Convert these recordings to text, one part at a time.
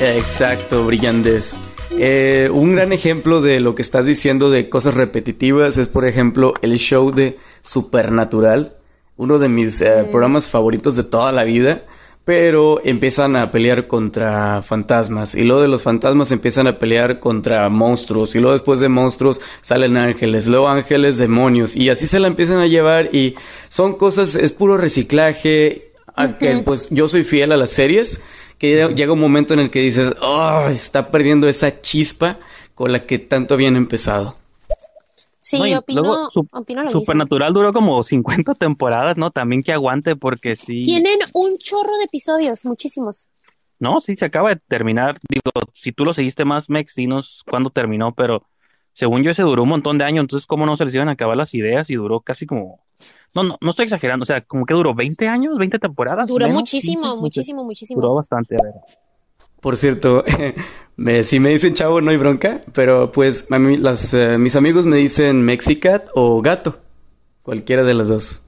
Exacto, brillantes. Eh, un gran ejemplo de lo que estás diciendo de cosas repetitivas es, por ejemplo, el show de Supernatural, uno de mis eh, programas favoritos de toda la vida pero empiezan a pelear contra fantasmas y luego de los fantasmas empiezan a pelear contra monstruos y luego después de monstruos salen ángeles, luego ángeles, demonios y así se la empiezan a llevar y son cosas, es puro reciclaje, a que pues yo soy fiel a las series, que llega un momento en el que dices, oh, está perdiendo esa chispa con la que tanto habían empezado. Sí, opino, lo Supernatural duró como 50 temporadas, ¿no? También que aguante porque sí. Tienen un chorro de episodios, muchísimos. No, sí, se acaba de terminar. Digo, si tú lo seguiste más, Mex, dinos cuándo terminó, pero según yo ese duró un montón de años, entonces cómo no se les iban a acabar las ideas y duró casi como... No, no, no estoy exagerando, o sea, como que duró 20 años, 20 temporadas. Duró muchísimo, muchísimo, muchísimo. Duró bastante, a ver. Por cierto, me, si me dicen chavo no hay bronca, pero pues a mí, las, eh, mis amigos me dicen Mexicat o gato, cualquiera de las dos.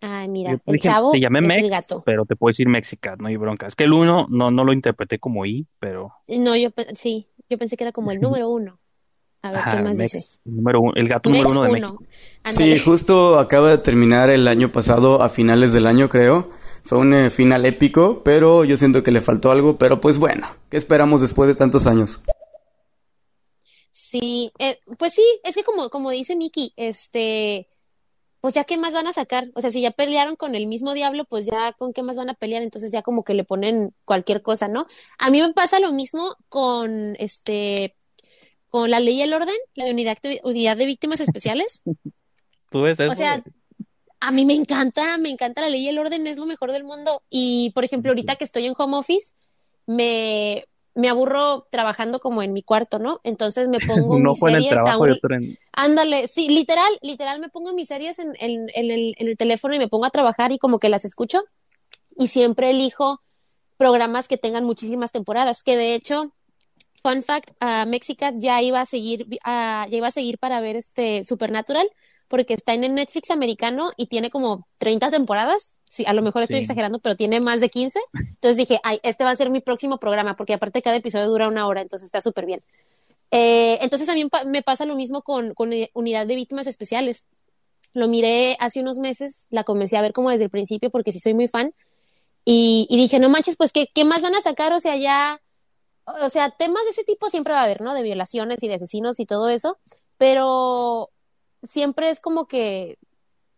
Ay, mira, el chavo te llamé es Mex, el gato. pero te puedo decir Mexicat, no hay bronca. Es que el uno no, no lo interpreté como I, pero... No, yo sí, yo pensé que era como el número uno. A ver, ¿qué más dice? El, número uno, el gato número uno de México. Sí, justo acaba de terminar el año pasado, a finales del año creo. Fue un eh, final épico, pero yo siento que le faltó algo, pero pues bueno, ¿qué esperamos después de tantos años? Sí, eh, pues sí, es que como, como dice Miki, este, pues ya qué más van a sacar, o sea, si ya pelearon con el mismo diablo, pues ya con qué más van a pelear, entonces ya como que le ponen cualquier cosa, ¿no? A mí me pasa lo mismo con este, con la ley y el orden, la de unidad de, unidad de víctimas especiales. ¿Tú ves eso? O sea, a mí me encanta, me encanta la ley y el orden, es lo mejor del mundo. Y, por ejemplo, ahorita que estoy en home office, me, me aburro trabajando como en mi cuarto, ¿no? Entonces me pongo mis series a un... Ándale, sí, literal, literal me pongo mis series en, en, el, en el teléfono y me pongo a trabajar y como que las escucho. Y siempre elijo programas que tengan muchísimas temporadas, que de hecho, fun fact, uh, Mexicat ya iba a seguir, ya iba a seguir para ver este Supernatural, porque está en el Netflix americano y tiene como 30 temporadas. Sí, a lo mejor estoy exagerando, pero tiene más de 15. Entonces dije, ay, este va a ser mi próximo programa, porque aparte cada episodio dura una hora, entonces está súper bien. Eh, entonces a mí me pasa lo mismo con, con Unidad de Víctimas Especiales. Lo miré hace unos meses, la comencé a ver como desde el principio, porque sí soy muy fan. Y, y dije, no manches, pues, ¿qué, ¿qué más van a sacar? O sea, ya, o sea, temas de ese tipo siempre va a haber, ¿no? De violaciones y de asesinos y todo eso. Pero siempre es como que,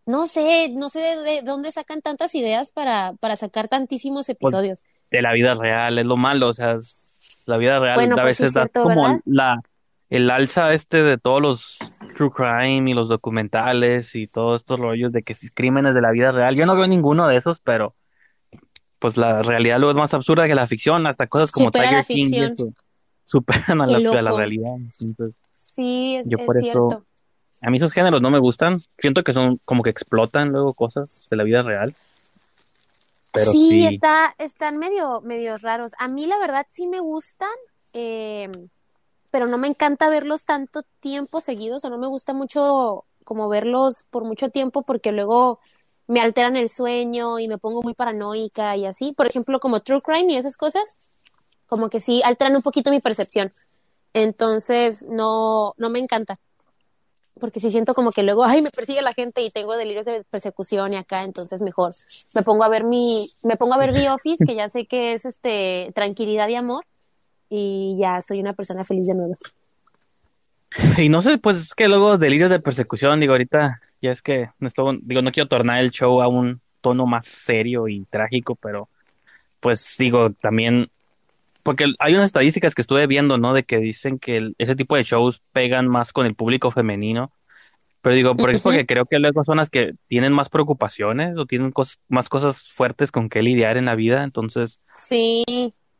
no sé, no sé de, dónde sacan tantas ideas para, para sacar tantísimos pues, episodios. de la vida real, es lo malo, o sea, la vida real a pues veces da como la el alza este de todos los true crime y los documentales y todos estos rollos de que si crímenes de la vida real. Yo no veo ninguno de esos, pero pues la realidad luego es más absurda que la ficción, hasta cosas como Supera la ficción. superan a la, a la, realidad. Entonces, sí, es, yo por cierto. A mí esos géneros no me gustan. Siento que son como que explotan luego cosas de la vida real. Pero sí, Está, están medio, medio raros. A mí la verdad sí me gustan, eh, pero no me encanta verlos tanto tiempo seguidos o no me gusta mucho como verlos por mucho tiempo porque luego me alteran el sueño y me pongo muy paranoica y así. Por ejemplo, como True Crime y esas cosas, como que sí alteran un poquito mi percepción. Entonces, no, no me encanta porque si siento como que luego, ay, me persigue la gente y tengo delirios de persecución y acá, entonces mejor me pongo a ver mi, me pongo a ver The Office, que ya sé que es este tranquilidad y amor, y ya soy una persona feliz de nuevo. Y no sé, pues es que luego delirios de persecución, digo, ahorita ya es que no estoy, digo, no quiero tornar el show a un tono más serio y trágico, pero pues digo, también porque hay unas estadísticas que estuve viendo, ¿no? De que dicen que ese tipo de shows pegan más con el público femenino. Pero digo, por eso porque creo que luego son las que tienen más preocupaciones o tienen más cosas fuertes con que lidiar en la vida. Entonces, sí.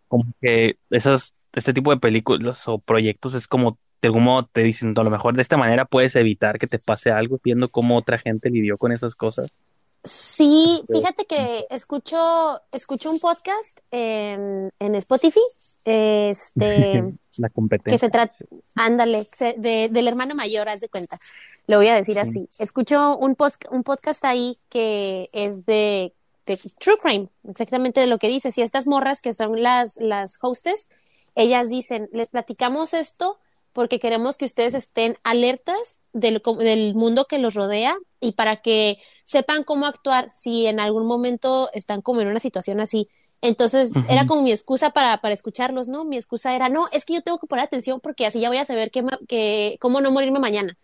Como que esas, este tipo de películas o proyectos es como de algún modo te dicen, a lo mejor de esta manera puedes evitar que te pase algo viendo cómo otra gente lidió con esas cosas. Sí, fíjate que escucho, escucho un podcast en, en Spotify, este, la competencia. que se trata, ándale, de, del hermano mayor, haz de cuenta, lo voy a decir así. Escucho un, post, un podcast ahí que es de, de True Crime, exactamente de lo que dice, si estas morras que son las, las hostes, ellas dicen, les platicamos esto porque queremos que ustedes estén alertas del, del mundo que los rodea y para que sepan cómo actuar si en algún momento están como en una situación así. Entonces era como mi excusa para, para escucharlos, ¿no? Mi excusa era, no, es que yo tengo que poner atención porque así ya voy a saber que, que, cómo no morirme mañana.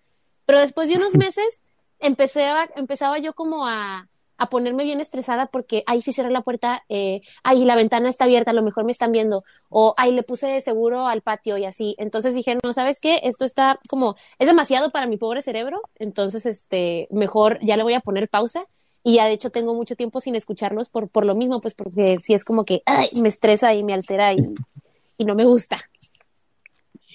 Pero después de unos meses empecé a, empezaba yo como a, a ponerme bien estresada porque, ay, si cierra la puerta, eh, ay, la ventana está abierta, a lo mejor me están viendo, o ay, le puse seguro al patio y así. Entonces dije, no, ¿sabes qué? Esto está como, es demasiado para mi pobre cerebro, entonces, este, mejor ya le voy a poner pausa. Y ya de hecho tengo mucho tiempo sin escucharlos por, por lo mismo, pues porque si es como que ay, me estresa y me altera y no me gusta.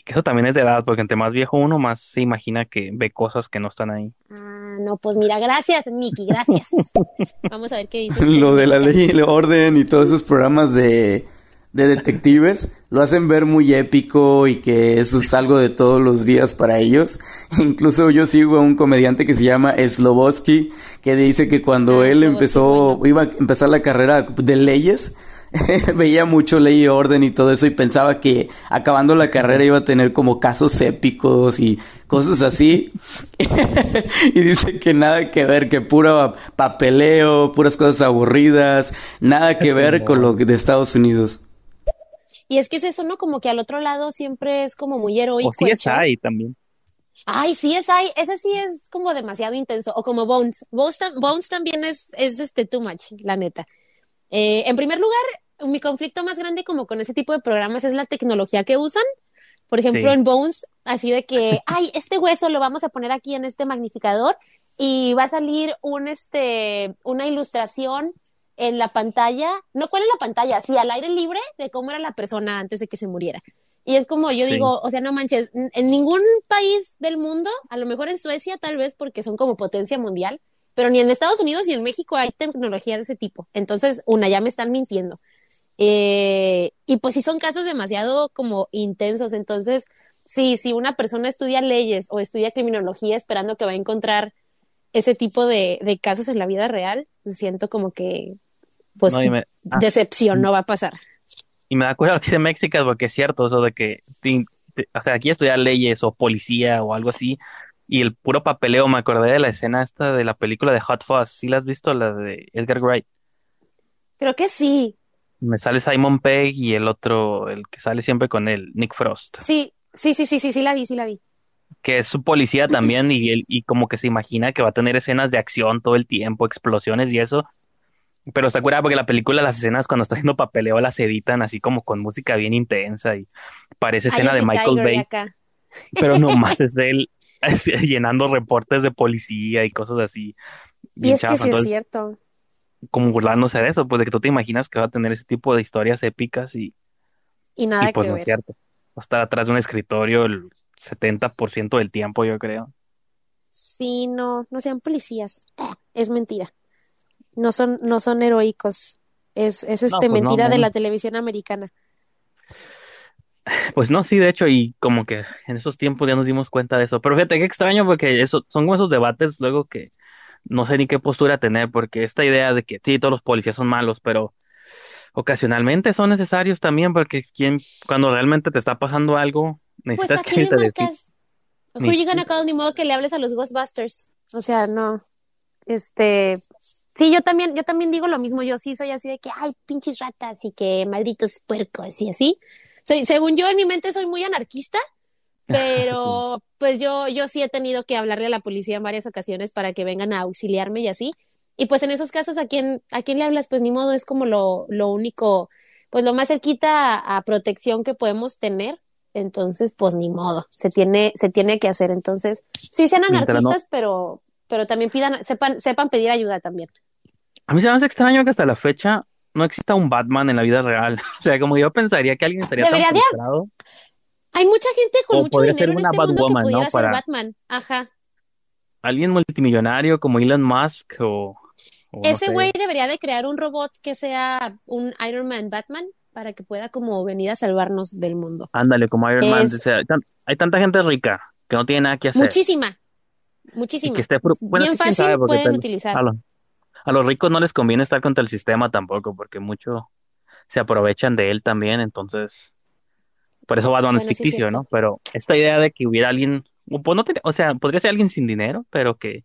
Que eso también es de edad, porque entre más viejo uno, más se imagina que ve cosas que no están ahí. Ah, no, pues mira, gracias, Miki, gracias. Vamos a ver qué dice. Lo de la ley y el orden y todos esos programas de, de detectives lo hacen ver muy épico y que eso es algo de todos los días para ellos. Incluso yo sigo a un comediante que se llama Sloboski, que dice que cuando ah, él empezó, iba a empezar la carrera de leyes, veía mucho ley y orden y todo eso y pensaba que acabando la carrera iba a tener como casos épicos y cosas así. y dice que nada que ver, que puro papeleo, puras cosas aburridas, nada que ver con lo de Estados Unidos. Y es que es eso, ¿no? Como que al otro lado siempre es como muy heroico. O sí es ahí también. Ay, sí es ahí, ese sí es como demasiado intenso. O como Bones. Bones, también es, es este too much, la neta. Eh, en primer lugar, mi conflicto más grande como con ese tipo de programas es la tecnología que usan. Por ejemplo, en Bones, así de que, ay, este hueso lo vamos a poner aquí en este magnificador y va a salir un, este, una ilustración en la pantalla, no cuál es la pantalla, sí, al aire libre de cómo era la persona antes de que se muriera. Y es como yo digo, o sea, no manches, en ningún país del mundo, a lo mejor en Suecia tal vez porque son como potencia mundial, pero ni en Estados Unidos ni en México hay tecnología de ese tipo. Entonces, una, ya me están mintiendo. Eh, y pues sí son casos demasiado como intensos. Entonces, sí, si una persona estudia leyes o estudia criminología esperando que va a encontrar ese tipo de, de casos en la vida real, siento como que, pues, ah. decepción no va a pasar. Y me da cuenta lo que dice México, porque es cierto eso de que, o sea, aquí estudiar leyes o policía o algo así, y el puro papeleo, me acordé de la escena esta de la película de Hot Fuzz, ¿sí la has visto? La de Edgar Wright. Creo que sí, me sale Simon Pegg y el otro, el que sale siempre con él, Nick Frost. Sí, sí, sí, sí, sí, sí la vi, sí la vi. Que es su policía también y, él, y como que se imagina que va a tener escenas de acción todo el tiempo, explosiones y eso. Pero está curada porque la película, las escenas cuando está haciendo papeleo las editan así como con música bien intensa y parece escena de Michael Bay. Pero nomás es él llenando reportes de policía y cosas así. Y es que sí es cierto como burlándose de eso, pues de que tú te imaginas que va a tener ese tipo de historias épicas y, y nada pues que no es cierto. Va a estar atrás de un escritorio el 70% del tiempo, yo creo. Sí, no, no sean policías. Es mentira. No son, no son heroicos. Es, es este pues mentira de la televisión americana. Pues no, sí, de hecho, y como que en esos tiempos ya nos dimos cuenta de eso. Pero fíjate qué extraño porque eso, son como esos debates luego que no sé ni qué postura tener, porque esta idea de que sí, todos los policías son malos, pero ocasionalmente son necesarios también, porque quien, cuando realmente te está pasando algo, pues, necesitas pues que te marcas. Who you gonna call? Ni modo que le hables a los Ghostbusters. O sea, no. Este. Sí, yo también, yo también digo lo mismo. Yo sí soy así de que, ay, pinches ratas y que malditos puercos y así. Soy, según yo, en mi mente soy muy anarquista, pero pues yo, yo sí he tenido que hablarle a la policía en varias ocasiones para que vengan a auxiliarme y así. Y pues en esos casos, ¿a quién, a quién le hablas? Pues ni modo, es como lo, lo único, pues lo más cerquita a, protección que podemos tener. Entonces, pues ni modo, se tiene, se tiene que hacer. Entonces, sí sean anarquistas, pero, pero también pidan, sepan, sepan pedir ayuda también. A mí se me hace extraño que hasta la fecha no exista un Batman en la vida real. O sea, como yo pensaría que alguien estaría Debería tan frustrado. Hay mucha gente con mucho dinero en este mundo que pudiera ser Batman. Ajá. Alguien multimillonario como Elon Musk o... Ese güey debería de crear un robot que sea un Iron Man Batman para que pueda como venir a salvarnos del mundo. Ándale, como Iron Man. hay tanta gente rica que no tiene nada que hacer. Muchísima. Muchísima. Bien fácil pueden utilizar. A los ricos no les conviene estar contra el sistema tampoco porque mucho se aprovechan de él también, entonces Por eso Batman es Bueno, es ficticio. ¿no? Pero esta idea de que hubiera alguien, o, pues, no ten- o sea, podría ser alguien sin dinero, pero que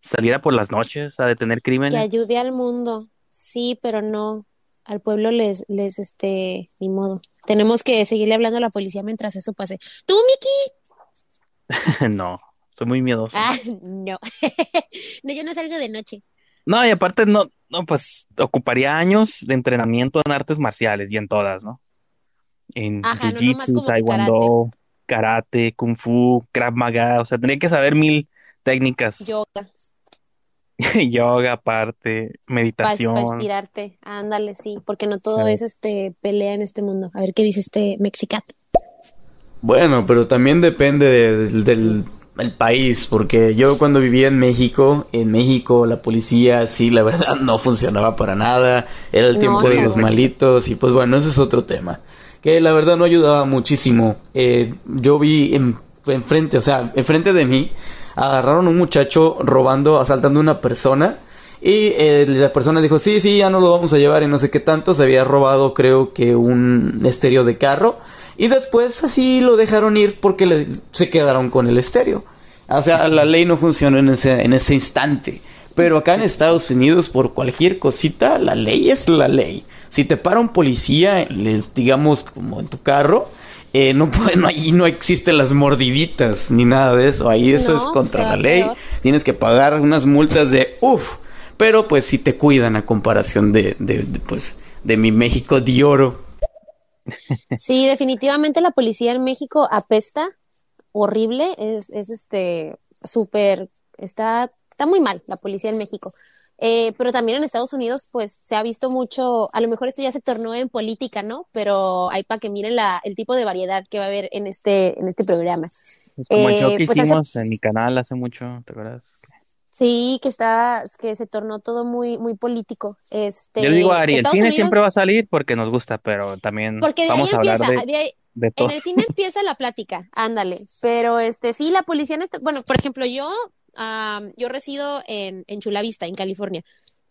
saliera por las noches a detener Que crímenes. ayude al mundo. Sí, pero no. Al pueblo les, les, este, ni modo. Tenemos que seguirle hablando a la policía mientras eso pase. ¡Tú, Miki! No, soy muy miedoso. Ah, no. No, yo no salgo de noche. No, y aparte no, no, pues ocuparía años de entrenamiento en artes marciales y en todas, ¿no? En Ajá, jiu-jitsu, taekwondo, karate, kung fu, krav maga, o sea, tendría que saber mil técnicas. Yoga. Yoga aparte, Para meditación. estirarte. Ándale, sí. Porque no todo Sí. es este pelea en este mundo. A ver qué dice este Mexicat. Bueno, pero también depende de- del, del- el país, porque yo cuando vivía en México, en México la policía sí, la verdad no funcionaba para nada, era el No, tiempo de los malitos y pues bueno, ese es otro tema, que la verdad no ayudaba muchísimo. Eh, yo vi en, enfrente, o sea, enfrente de mí, agarraron a un muchacho robando, asaltando a una persona. Y eh, la persona dijo, sí, sí, ya no lo vamos a llevar y no sé qué tanto. Se había robado creo que un estéreo de carro. Y después así lo dejaron ir porque le- se quedaron con el estéreo. O sea, la ley no funcionó en ese, en ese instante. Pero acá en Estados Unidos, por cualquier cosita, la ley es la ley. Si te para un policía, les digamos como en tu carro, eh, no puede, no, ahí no existen las mordiditas ni nada de eso. Ahí eso No, es contra la ley. peor. Tienes que pagar unas multas de uff. Pero pues sí te cuidan a comparación de, de, de, pues de mi México de oro. Sí, definitivamente la policía en México apesta horrible, es, es este súper, está, está muy mal la policía en México. Eh, pero también en Estados Unidos, pues se ha visto mucho, a lo mejor esto ya se tornó en política, ¿no? Pero hay para que miren la, el tipo de variedad que va a haber en este, en este programa. Es como el show Eh, que pues hace- hicimos en mi canal hace mucho, ¿te acuerdas? Sí, que está, que se tornó todo muy, muy político. Este, Yo digo, Ari, el cine Unidos- siempre va a salir porque nos gusta, pero también porque de ahí vamos a hablar empieza, de, de ahí- de En el cine empieza la plática, ándale. Pero este sí, la policía en este, bueno, por ejemplo, yo, am, yo resido en, en Chula Vista, en California,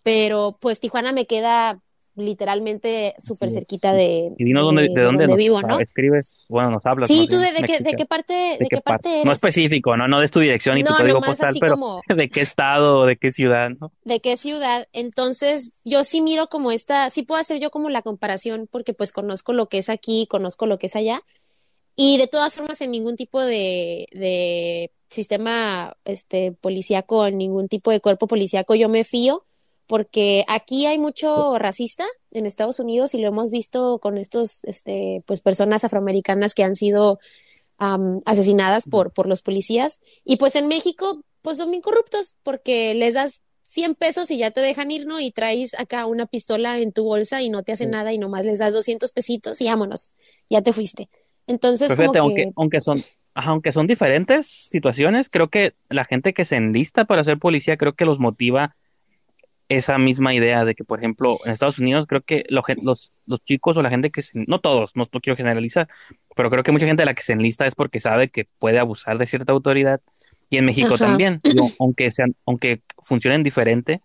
pero pues Tijuana me queda literalmente súper cerquita de, Y dinos dónde, de dónde vivo, ¿no? escribes, bueno, nos hablas. Sí, tú de, de qué, de qué parte, de, ¿De qué parte eres? No específico, no, no des tu dirección y tu código postal, pero como- de qué estado, de qué ciudad, ¿no? de qué ciudad. Entonces, yo sí miro como esta, sí puedo hacer yo como la comparación porque pues conozco lo que es aquí, conozco lo que es allá. Y de todas formas, en ningún tipo de, de sistema este policíaco, en ningún tipo de cuerpo policíaco, yo me fío, porque aquí hay mucho racista en Estados Unidos y lo hemos visto con estos, este, pues personas afroamericanas que han sido am, asesinadas por, por los policías. Y pues en México, pues son bien corruptos, porque les das 100 pesos y ya te dejan ir, ¿no? Y traes acá una pistola en tu bolsa y no te hacen Sí. nada y nomás les das 200 pesitos y vámonos, ya te fuiste. Entonces, Pero fíjate, como aunque, que, aunque son, ajá, aunque son diferentes situaciones, creo que la gente que se enlista para ser policía, creo que los motiva esa misma idea de que, por ejemplo, en Estados Unidos, creo que lo los, los chicos o la gente que se, no todos, no, no quiero generalizar, pero creo que mucha gente a la que se enlista es porque sabe que puede abusar de cierta autoridad. Y en México Ajá. también, aunque sean, aunque funcionen diferente,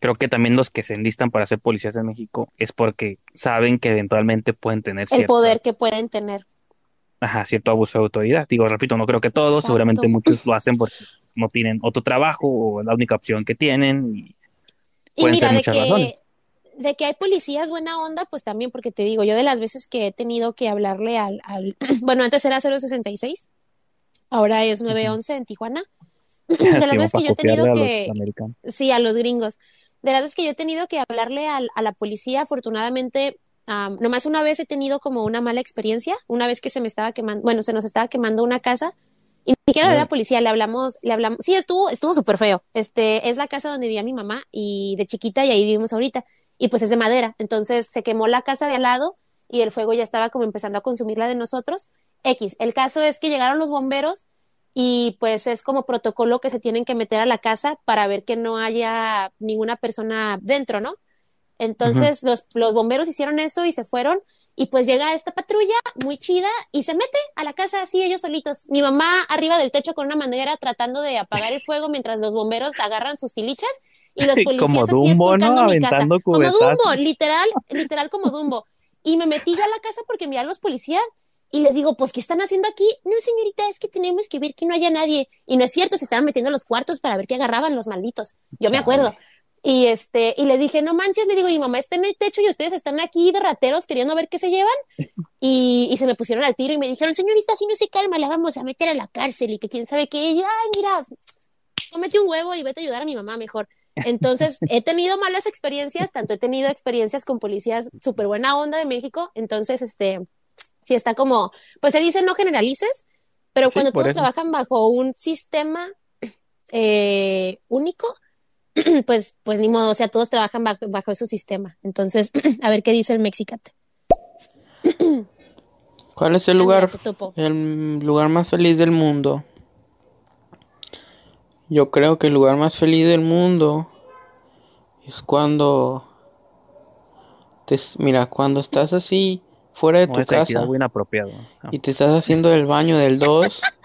creo que también los que se enlistan para ser policías en México es porque saben que eventualmente pueden tener el poder que pueden tener. ajá, cierto abuso de autoridad. Digo, repito, no creo que todos, Exacto. seguramente muchos lo hacen porque no tienen otro trabajo o es la única opción que tienen. Y Y mira, de que, razones. de que hay policías buena onda, pues también, porque te digo, yo de las veces que he tenido que hablarle al, al bueno, antes era 066, ahora es 911 en Tijuana. De las Sí, veces que yo he tenido que, sí, a los gringos, de las veces que yo he tenido que hablarle al- a la policía, afortunadamente, am, nomás una vez he tenido como una mala experiencia, una vez que se me estaba quemando, bueno, se nos estaba quemando una casa y ni siquiera era la policía, le hablamos, le hablamos, sí, estuvo, estuvo súper feo. Este, es la casa donde vivía mi mamá y de chiquita y ahí vivimos ahorita. Y pues es de madera. Entonces se quemó la casa de al lado y el fuego ya estaba como empezando a consumir la de nosotros. X. El caso es que llegaron los bomberos y pues es como protocolo que se tienen que meter a la casa para ver que no haya ninguna persona dentro, ¿no? Entonces los, los bomberos hicieron eso y se fueron y pues llega esta patrulla muy chida y se mete a la casa así ellos solitos. Mi mamá arriba del techo con una manguera tratando de apagar el fuego mientras los bomberos agarran sus tilichas y los policías Como así Dumbo, ¿no? mi casa. Como. Dumbo, literal, literal como Dumbo. Y me metí yo a la casa porque mirá los policías Y les digo, pues, ¿qué están haciendo aquí? No, señorita, es que tenemos que ver que no haya nadie. Y no es cierto, se estaban metiendo en los cuartos para ver qué agarraban los malditos. Yo me acuerdo. Y este, y le dije, no manches, le digo, mi mamá está en el techo y ustedes están aquí de rateros queriendo ver qué se llevan. Y, y se me pusieron al tiro y me dijeron, señorita, si no se calma, la vamos a meter a la cárcel y que quién sabe qué. Y ay, mira, cómete un huevo y vete a ayudar a mi mamá mejor. Entonces, he tenido malas experiencias, tanto he tenido experiencias con policías súper buena onda de México. Entonces, este, si está como, pues se dice no generalices, pero cuando todos trabajan bajo un sistema eh, único, pues, pues ni modo, o sea, todos trabajan bajo, bajo su sistema. Entonces, a ver qué dice el Mexicate. ¿Cuál es el lugar, el lugar más feliz del mundo? Yo creo que el lugar más feliz del mundo es cuando te, mira, cuando estás así fuera de tu casa y te estás haciendo el baño del 2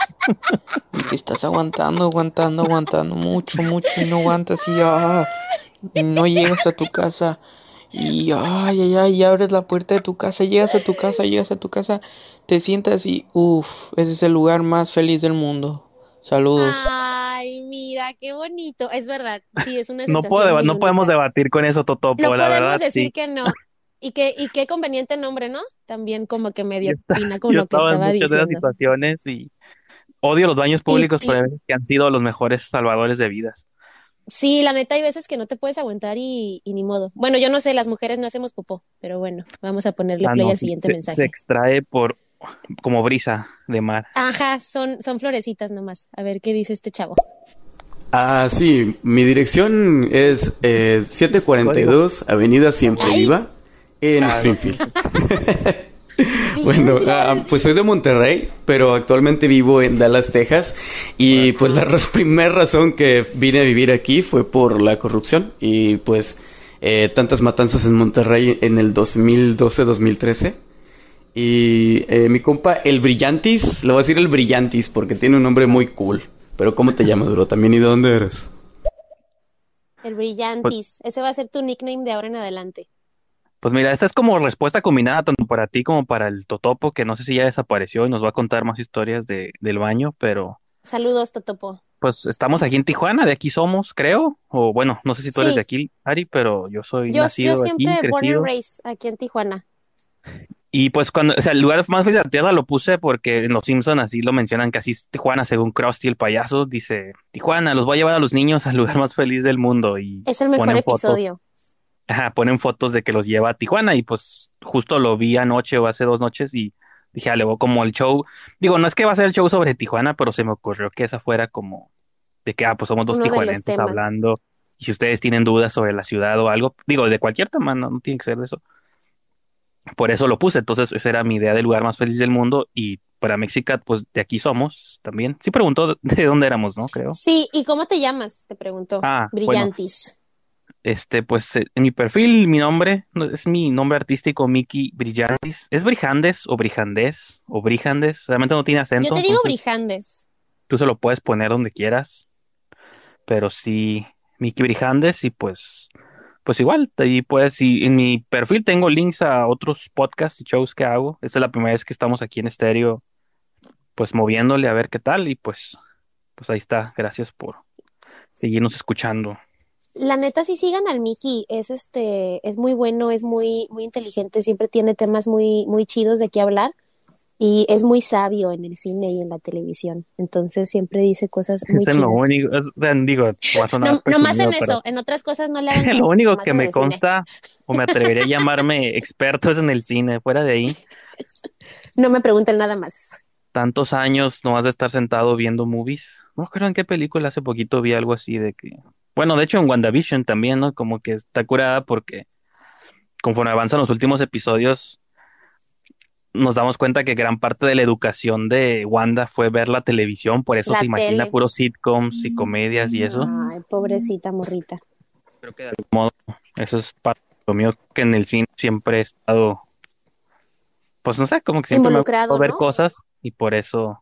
y te estás aguantando, aguantando, aguantando mucho, mucho y no aguantas y ya no llegas a tu casa y ay, ay, ay, y abres la puerta de tu casa, llegas a tu casa, llegas a tu casa, te sientas y uff, ese es el lugar más feliz del mundo. Saludos. Ay, mira, qué bonito. Es verdad, sí, es una No, puedo, no podemos debatir con eso, Totopo, no la verdad. podemos decir que no. Y qué, y qué conveniente nombre, ¿no? También como que medio opina con lo que estaba en muchas de las situaciones y odio los baños públicos, que han sido los mejores salvadores de vidas. Sí, la neta hay veces que no te puedes aguantar y, ni modo. Bueno, yo no sé, las mujeres no hacemos popó, pero bueno, vamos a ponerle ah, play al siguiente mensaje. Se extrae por como brisa de mar. Ajá, son, son florecitas nomás. A ver qué dice este chavo. Ah, sí, mi dirección es eh, 742 Avenida Siempre Viva en Springfield. bueno, ah, pues soy de Monterrey, pero actualmente vivo en Dallas, Texas. Y pues la primera razón que vine a vivir aquí fue por la corrupción y pues eh, tantas matanzas en Monterrey en el 2012-2013. Y eh, mi compa, el Brillantis, le voy a decir el Brillantis porque tiene un nombre muy cool. Pero ¿cómo te llamas, Duro? También, ¿y de dónde eres? El Brillantis. Ese va a ser tu nickname de ahora en adelante. Pues mira, esta es como respuesta combinada tanto para ti como para el Totopo, que no sé si ya desapareció y nos va a contar más historias de, del baño, pero... Saludos, Totopo. Pues estamos aquí en Tijuana, de aquí somos, creo. O bueno, no sé si tú eres de aquí, Ari, pero yo soy yo, nacido yo siempre aquí, born and raised aquí en Tijuana. Y pues cuando, o sea, el lugar más feliz de la Tierra lo puse porque en Los Simpsons así lo mencionan, que así es Tijuana, según Krusty el payaso, dice, Tijuana, los voy a llevar a los niños al lugar más feliz del mundo. Y es el mejor episodio. Ajá, ponen fotos de que los lleva a Tijuana y pues justo lo vi anoche o hace dos noches y dije, ah, luego como el show, digo, no es que va a ser el show sobre Tijuana, pero se me ocurrió que esa fuera como de que, ah, pues somos dos tijuanenses hablando y si ustedes tienen dudas sobre la ciudad o algo, digo, de cualquier tamaño, no, tiene que ser de eso. Por eso lo puse, entonces esa era mi idea del lugar más feliz del mundo y para Mexicat, pues de aquí somos también. Sí preguntó de dónde éramos, ¿no? Creo. Sí, ¿y cómo te llamas? Te preguntó. Ah, Brillantis. Este, pues eh, en mi perfil, mi nombre es mi nombre artístico, Miki Brillantis. ¿Es Brijandes o Brijandes o Brijandes? Realmente no tiene acento. Yo te digo Brijandes. Tú se lo puedes poner donde quieras. Pero sí, Miki Brijandes y pues, pues igual, ahí pues, y en mi perfil tengo links a otros podcasts y shows que hago. Esta es la primera vez que estamos aquí en estéreo, pues moviéndole a ver qué tal y pues, pues ahí está. Gracias por seguirnos escuchando la neta sí sigan al Mickey, es este, es muy bueno, es muy, muy inteligente, siempre tiene temas muy, muy chidos de qué hablar y es muy sabio en el cine y en la televisión. Entonces siempre dice cosas muy es lo único, digo, no, más en eso, en otras cosas no le hagan Lo único que me consta o me atrevería a llamarme experto es en el cine, fuera de ahí. No me pregunten nada más. Tantos años no has de estar sentado viendo movies. No creo en qué película hace poquito vi algo así de que bueno, de hecho en WandaVision también, ¿no? Como que está curada porque conforme avanzan los últimos episodios, nos damos cuenta que gran parte de la educación de Wanda fue ver la televisión, por eso se imagina puros sitcoms y comedias y eso. Ay, pobrecita morrita. Creo que de algún modo eso es parte de lo mío que en el cine siempre he estado, pues no sé, como que siempre me ha ver cosas y por eso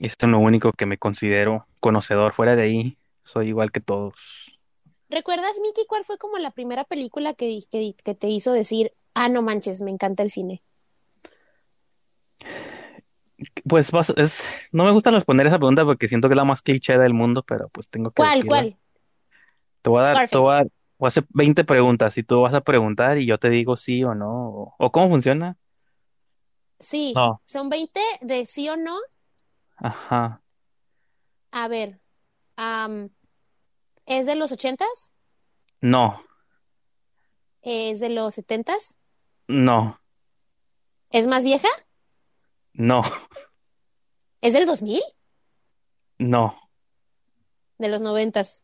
esto es lo único que me considero conocedor fuera de ahí soy igual que todos. ¿Recuerdas, Miki, cuál fue como la primera película que, que, te hizo decir, ah, no manches, me encanta el cine? Pues es, no me gusta responder esa pregunta porque siento que es la más cliché del mundo, pero pues tengo que ¿Cuál, cuál? Te voy a dar, te voy a, voy a, hacer 20 preguntas y tú vas a preguntar y yo te digo sí o no. ¿O, cómo funciona? Sí, son 20 de sí o no. Ajá. A ver, ¿es de los ochentas? No. ¿Es de los setentas? No. ¿Es más vieja? No. ¿Es del 2000? No. De los noventas.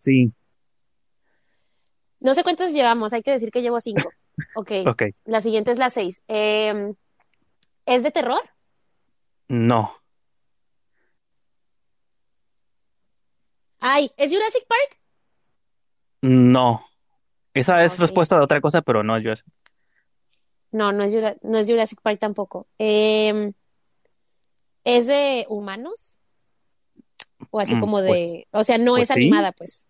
Sí. No sé cuántas llevamos, hay que decir que llevo cinco. Ok. ok. La siguiente es la seis. Em, ¿Es de terror? No. Ay, ¿es Jurassic Park? No. Esa es respuesta de otra cosa, pero no es Jurassic. No, no es, no es Jurassic Park tampoco. Em, ¿Es de humanos? O así mm, como de... Pues, o sea, no pues es animada, pues.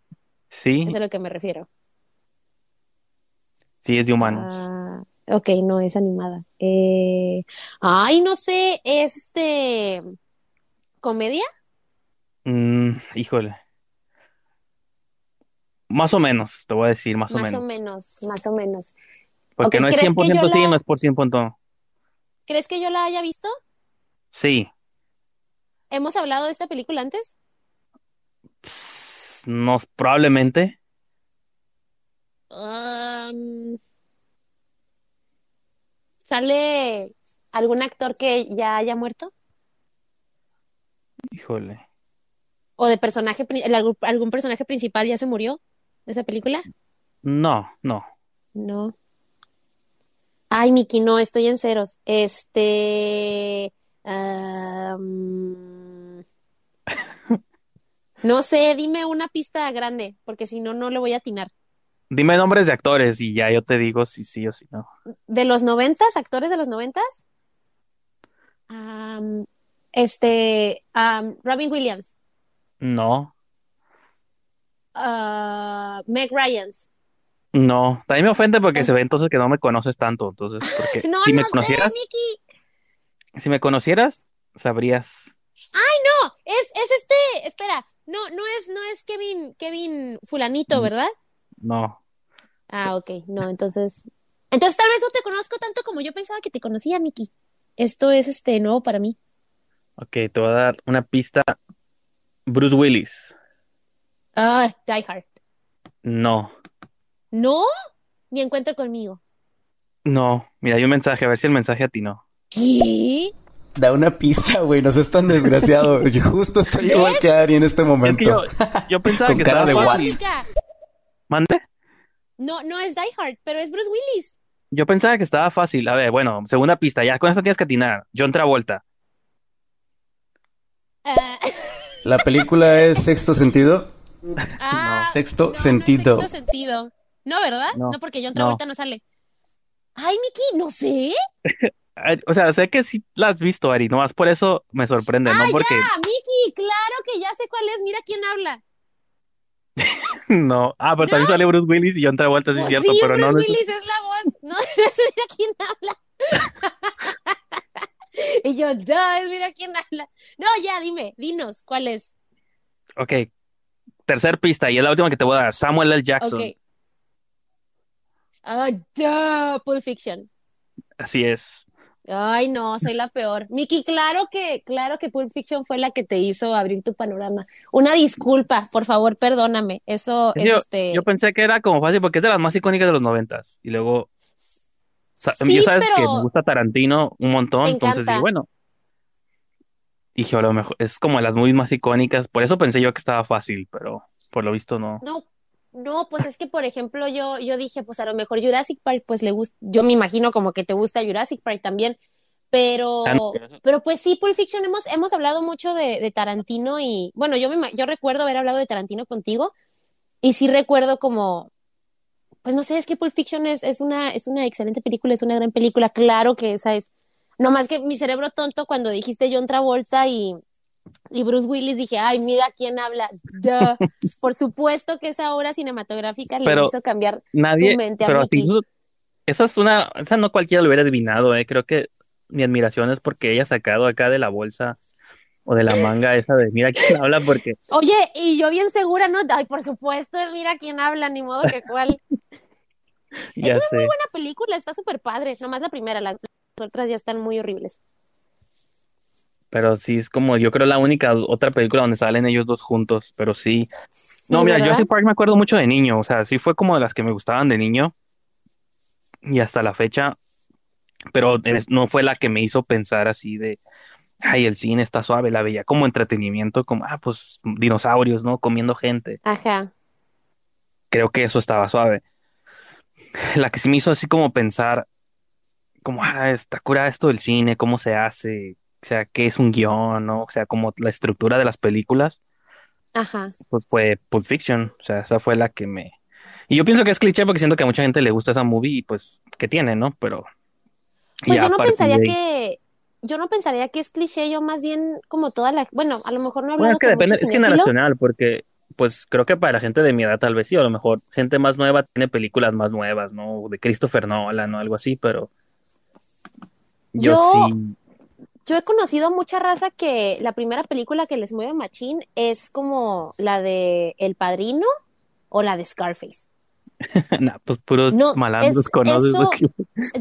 Sí. Eso es a lo que me refiero. Sí, es de humanos. Ah, ok, no es animada. Eh... Ay, no sé, ¿este... ¿Comedia? Mm, híjole. Más o menos, te voy a decir, más, o menos. Más o menos, más o menos. Porque no es 100% sí, no es por 100%. ¿Crees que yo la haya visto? Sí. ¿Hemos hablado de esta película antes? no, probablemente. ¿Sale algún actor que ya haya muerto? Híjole. ¿O de personaje, algún personaje principal ya se murió de esa película? No, no. No. Ay, Miki, no, estoy en ceros. Este. No sé, dime una pista grande, porque si no, no le voy a atinar. Dime nombres de actores y ya yo te digo si sí o si no. ¿De los noventas? ¿Actores de los noventas? este, Robin Williams. No. Uh, Meg Ryans. No, también me ofende porque se ve entonces que no me conoces tanto, entonces, porque no, si no me conocieras, si me conocieras, sabrías. Ay, no, es, es este, espera, no, no es, no es Kevin, Kevin fulanito, mm. ¿verdad? No. Ah, ok, no, entonces, entonces tal vez no te conozco tanto como yo pensaba que te conocía, Miki. Esto es este nuevo para mí. Ok, te voy a dar una pista. Bruce Willis. Ah, Die Hard. No. ¿No? Mi encuentro conmigo. No, mira, hay un mensaje, a ver si el mensaje a ti no. ¿Qué? Da una pista, güey, no seas tan desgraciado. Yo justo estoy igual que Ari en este momento. yo, pensaba que estaba de ¿Mande? No, no es Die Hard, pero es Bruce Willis. Yo pensaba que estaba fácil. A ver, bueno, segunda pista, ya con esto tienes que atinar. John Travolta. Ah. ¿La película es Sexto Sentido? Ah, no, Sexto Sentido. No, sexto Sentido. No, ¿verdad? No, porque John Travolta no sale. Ay, Miki, no sé. O sea, sé que sí la has visto, Ari, nomás por eso me sorprende, ah, ¿no? Porque... ya, Miki, claro que ya sé cuál es, mira quién habla. no, ah, pero también sale Bruce Willis y John Travolta, sí es pues cierto, pero Bruce no. Bruce Willis es la voz, no, mira quién habla. y yo, es mira quién habla. No, ya, dime, dinos, ¿cuál es? Ok, tercer pista, y es la última que te voy a dar, Samuel L. Jackson. Ok. Oh, duh, Pulp Fiction. Así es. Ay, no, soy la peor. Miki, claro que, claro que Pulp Fiction fue la que te hizo abrir tu panorama. Una disculpa, por favor, perdóname. Eso, yo, este. Yo pensé que era como fácil porque es de las más icónicas de los noventas. Y luego. yo sabes que me gusta Tarantino un montón, entonces dije, bueno. Dije, a lo mejor es como de las movies más icónicas. Por eso pensé yo que estaba fácil, pero por lo visto no. No, no, pues es que, por ejemplo, yo, yo dije, pues a lo mejor Jurassic Park, pues le gusta, yo me imagino como que te gusta Jurassic Park también, pero, ah, pero pues sí, Pulp Fiction, hemos, hemos hablado mucho de, Tarantino y, bueno, yo, me, yo recuerdo haber hablado de Tarantino contigo y sí recuerdo como, pues no sé, es que Pulp Fiction es, es, una, es una excelente película, es una gran película, claro que esa es, no más que mi cerebro tonto cuando dijiste John Travolta y, y Bruce Willis dije, ay, mira quién habla. Por supuesto que esa obra cinematográfica le hizo cambiar nadie, su mente a pero esa es una, esa no cualquiera lo hubiera adivinado, eh. Creo que mi admiración es porque ella ha sacado acá de la bolsa o de la manga esa de mira quién habla porque... Oye, y yo bien segura, ¿no? Ay, por supuesto, es mira quién habla, ni modo que cuál. es una muy buena película, está súper padre. Nomás la primera, las otras ya están muy horribles. Pero sí, es como, yo creo la única otra película donde salen ellos dos juntos, pero sí. No, mira, Jurassic Park me acuerdo mucho de niño, o sea, sí fue como de las que me gustaban de niño. Y hasta la fecha, pero no fue la que me hizo pensar así de, ay, el cine está suave, la veía como entretenimiento, como, ah, pues dinosaurios, ¿no? Comiendo gente. Ajá. Creo que eso estaba suave. La que sí me hizo así como pensar, como, ah, está cura esto del cine, cómo se hace, o sea, qué es un guion, ¿no? O sea, como la estructura de las películas. Ajá. Pues fue Pulp Fiction, o sea, esa fue la que me... Y yo pienso que es cliché porque siento que a mucha gente le gusta esa movie y pues, que tiene, ¿no? Pero... Pues yo no pensaría que yo no pensaría que es cliché, yo más bien como toda la, bueno, a lo mejor no hablo bueno, es que depende, es generacional, porque pues creo que para la gente de mi edad tal vez sí, a lo mejor gente más nueva tiene películas más nuevas, ¿no? De Christopher Nolan o algo así, pero yo, sí. Yo he conocido mucha raza que la primera película que les mueve machín es como la de El Padrino o la de Scarface. nah, pues puros malandros conoces.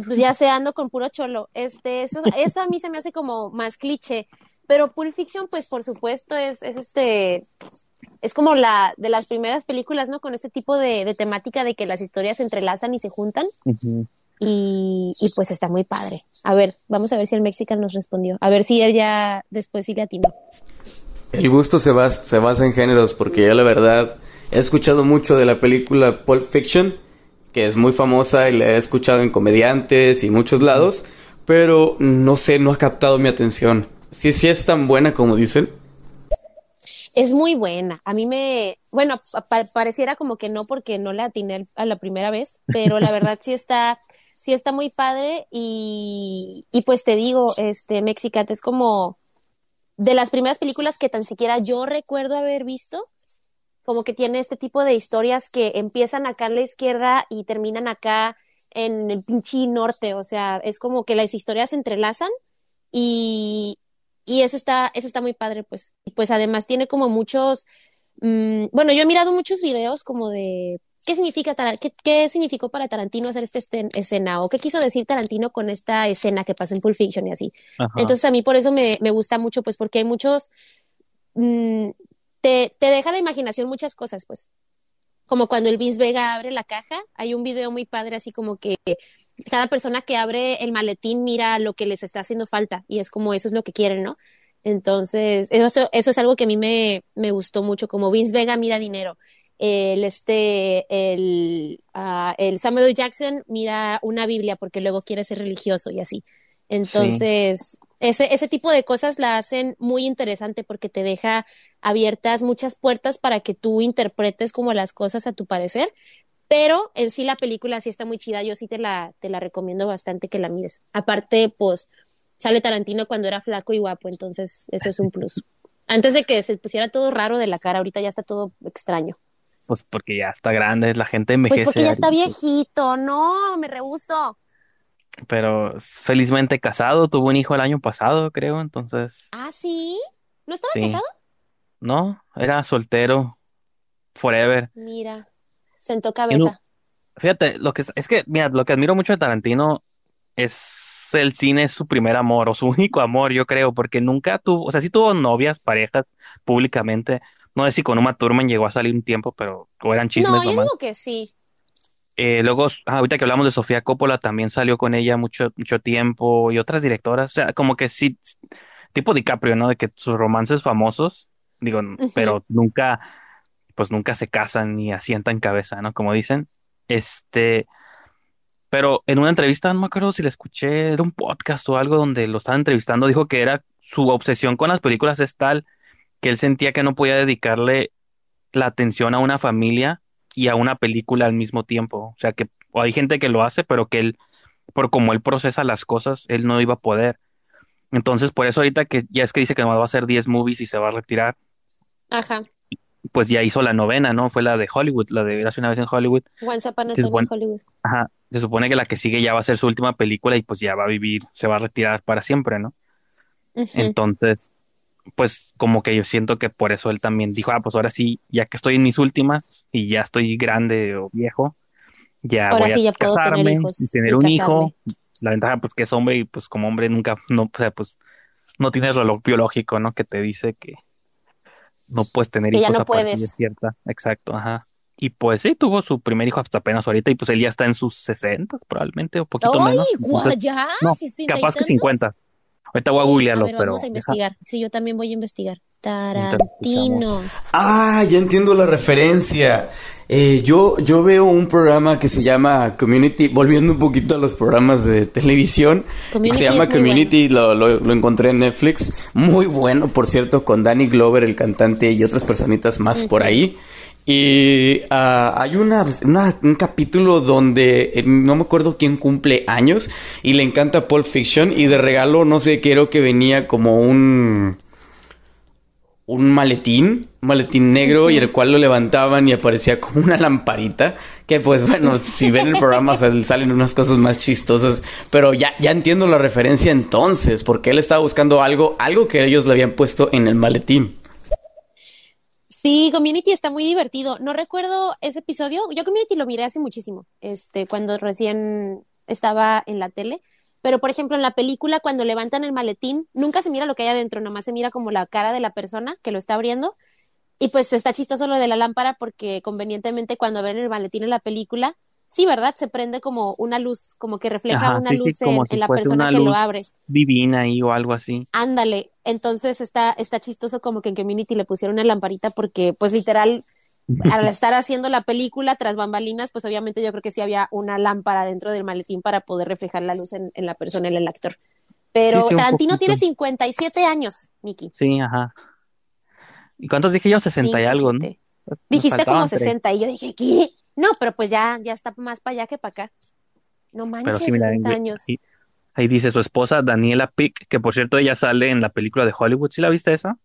Pues ya se ando con puro cholo. Este, eso, eso a mí se me hace como más cliché. Pero Pulp Fiction, pues por supuesto, es, es este, es como la de las primeras películas, ¿no? Con ese tipo de, temática de que las historias se entrelazan y se juntan. Y, y, pues está muy padre. A ver, vamos a ver si el Mexican nos respondió. A ver si él ya después sí le atinó. El gusto se basa, se basa en géneros, porque yo la verdad He escuchado mucho de la película Pulp Fiction, que es muy famosa y la he escuchado en comediantes y muchos lados, pero no sé, no ha captado mi atención. Sí, sí es tan buena como dicen. Es muy buena. A mí me, bueno, pareciera como que no porque no la atiné a la primera vez, pero la verdad sí está, sí está muy padre y, y pues te digo, este, Mexicat es como de las primeras películas que tan siquiera yo recuerdo haber visto como que tiene este tipo de historias que empiezan acá en la izquierda y terminan acá en el pinche norte, o sea, es como que las historias se entrelazan y, y eso está, eso está muy padre, pues. Y pues además tiene como muchos, mm, bueno, yo he mirado muchos videos como de qué significa qué, qué, significó para Tarantino hacer esta escena o qué quiso decir Tarantino con esta escena que pasó en Pulp Fiction y así. Entonces a mí por eso me, me gusta mucho, pues porque hay muchos mm, te, te deja la imaginación muchas cosas, pues. Como cuando el Vince Vega abre la caja, hay un video muy padre, así como que cada persona que abre el maletín mira lo que les está haciendo falta y es como eso es lo que quieren, ¿no? Entonces, eso, eso es algo que a mí me, me gustó mucho, como Vince Vega mira dinero, el este el, uh, el Samuel Jackson mira una Biblia porque luego quiere ser religioso y así. Entonces, ese, ese tipo de cosas la hacen muy interesante porque te deja abiertas muchas puertas para que tú interpretes como las cosas a tu parecer, pero en sí la película sí está muy chida, yo sí te la, te la recomiendo bastante que la mires. Aparte, pues sale Tarantino cuando era flaco y guapo, entonces eso es un plus. Antes de que se pusiera todo raro de la cara, ahorita ya está todo extraño. Pues porque ya está grande, la gente envejece. Pues porque ya está viejito, no, me rehuso pero felizmente casado, tuvo un hijo el año pasado, creo, entonces. Ah, sí. ¿No estaba casado? No, era soltero, forever. Mira, sentó cabeza. fíjate, lo que es, es que, mira, lo que admiro mucho de Tarantino es el cine es su primer amor o su único amor, yo creo, porque nunca tuvo, o sea, sí tuvo novias, parejas públicamente. No sé si con Uma Thurman llegó a salir un tiempo, pero o eran chismes No, yo digo que sí. Eh, luego, ah, ahorita que hablamos de Sofía Coppola, también salió con ella mucho, mucho tiempo y otras directoras. O sea, como que sí, tipo DiCaprio, ¿no? De que sus romances famosos, digo, pero nunca, pues nunca se casan ni asientan cabeza, ¿no? Como dicen. Este, pero en una entrevista, no me acuerdo si le escuché, era un podcast o algo donde lo estaban entrevistando, dijo que era su obsesión con las películas es tal que él sentía que no podía dedicarle la atención a una familia y a una película al mismo tiempo. O sea, que hay gente que lo hace, pero que él, por como él procesa las cosas, él no iba a poder. Entonces, por eso ahorita que ya es que dice que no va a hacer 10 movies y se va a retirar. Ajá. Pues ya hizo la novena, ¿no? Fue la de Hollywood, la de Hace una vez en Hollywood. Once Upon a Time in Hollywood. Ajá. se supone que la que sigue ya va a ser su última película y pues ya va a vivir, se va a retirar para siempre, ¿no? Entonces, pues como que yo siento que por eso él también dijo, ah, pues ahora sí, ya que estoy en mis últimas y ya estoy grande o viejo, ya voy a casarme y tener un hijo. La ventaja pues que es hombre y pues como hombre nunca, no, o sea, pues no tienes reloj biológico, ¿no? Que te dice que no puedes tener hijos a partir de cierta, exacto, ajá. Y pues sí, tuvo su primer hijo hasta apenas ahorita y pues él ya está en sus 60 probablemente, o poquito ¡Ay, menos. ya! No, capaz que 50. Ahorita voy a googlearlo, pero. Vamos a investigar. Sí, yo también voy a investigar. Tarantino. Ah, ya entiendo la referencia. Eh, yo, yo veo un programa que se llama Community, volviendo un poquito a los programas de televisión. se llama Community, lo, lo, encontré en Netflix. Muy bueno, por cierto, con Danny Glover, el cantante, y otras personitas más por ahí. Y ah, hay una, un capítulo donde eh, no me acuerdo quién cumple años y le encanta Pulp Fiction y de regalo, no sé, creo que venía como un un maletín, un maletín negro y el cual lo levantaban y aparecía como una lamparita, que pues bueno, si ven el programa salen unas cosas más chistosas, pero ya, ya entiendo la referencia entonces, porque él estaba buscando algo, algo que ellos le habían puesto en el maletín. Sí, Community está muy divertido. No recuerdo ese episodio. Yo Community lo miré hace muchísimo, este, cuando recién estaba en la tele. Pero, por ejemplo, en la película, cuando levantan el maletín, nunca se mira lo que hay adentro, nomás se mira como la cara de la persona que lo está abriendo. Y pues está chistoso lo de la lámpara porque convenientemente cuando ven el maletín en la película, sí, ¿verdad? Se prende como una luz, como que refleja una luz en, la persona que lo abre. Divina ahí o algo así. Ándale. Entonces está, está chistoso como que en Community le pusieron una lamparita porque, pues literal, al estar haciendo la película tras bambalinas, pues obviamente yo creo que sí había una lámpara dentro del maletín para poder reflejar la luz en, la persona, en el actor. Pero Tarantino tiene 57 años, Miki. Sí, ajá. ¿Y cuántos dije yo? 60 y algo, ¿no? Dijiste como 60 y yo dije, ¿qué? No, pero pues ya, ya está más para allá que para acá. No manches, pero 60 años. Ahí, dice su esposa Daniela Pick, que por cierto ella sale en la película de Hollywood. ¿Sí la viste esa?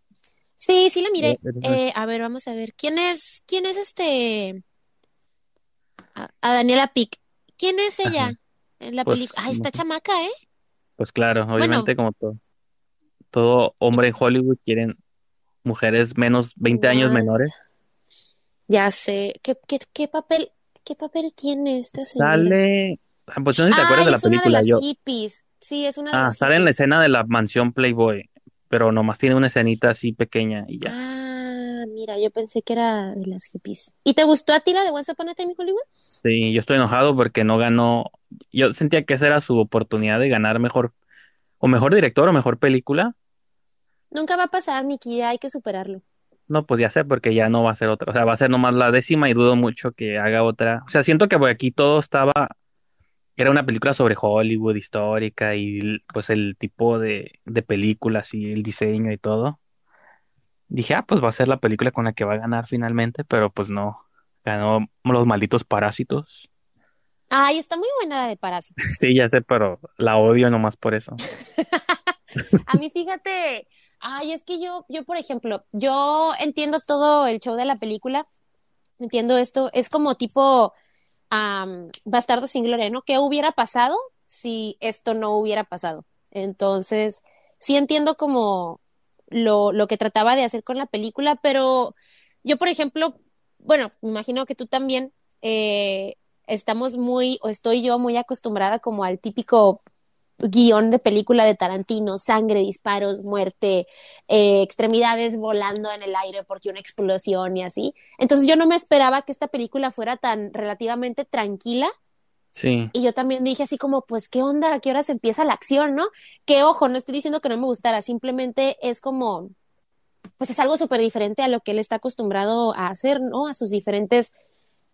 Sí, sí la miré. Eh, a ver, vamos a ver. ¿Quién es, quién es este? A, Daniela Pick. ¿Quién es ella en la pues, película? Ah, está chamaca, ¿eh? Pues claro, obviamente como todo. Todo hombre en Hollywood quieren mujeres menos 20 años menores. Ya sé. ¿Qué, qué, qué papel, qué papel tiene esta señora? Sale. Ah, pues no sé si te acuerdas de la película. Una de las hippies. Sí, es una de ah, sale en la escena de la mansión Playboy, pero nomás tiene una escenita así pequeña y ya. Ah, mira, yo pensé que era de las hippies. ¿Y te gustó a ti la de Once Upon a Time in Hollywood? Sí, yo estoy enojado porque no ganó. Yo sentía que esa era su oportunidad de ganar mejor, o mejor director o mejor película. Nunca va a pasar, Miki, hay que superarlo. No, pues ya sé, porque ya no va a ser otra. O sea, va a ser nomás la décima y dudo mucho que haga otra. O sea, siento que aquí todo estaba. Era una película sobre Hollywood histórica y pues el tipo de, de películas y el diseño y todo. Dije, ah, pues va a ser la película con la que va a ganar finalmente, pero pues no. Ganó Los Malditos Parásitos. Ay, está muy buena la de Parásitos. sí, ya sé, pero la odio nomás por eso. a mí, fíjate, Ay, es que yo, yo, por ejemplo, yo entiendo todo el show de la película, entiendo esto, es como tipo Bastardo sin Gloria, ¿no? ¿Qué hubiera pasado si esto no hubiera pasado? Entonces, sí entiendo como lo, lo que trataba de hacer con la película, pero yo, por ejemplo, bueno, me imagino que tú también eh, estamos muy, o estoy yo muy acostumbrada como al típico guion de película de Tarantino, sangre, disparos, muerte, eh, extremidades volando en el aire porque una explosión y así. Entonces yo no me esperaba que esta película fuera tan relativamente tranquila. Sí. Y yo también dije así como, pues, ¿qué onda? ¿A qué horas empieza la acción, no? Que ojo, no estoy diciendo que no me gustara, simplemente es como, pues es algo súper diferente a lo que él está acostumbrado a hacer, ¿no? A sus diferentes,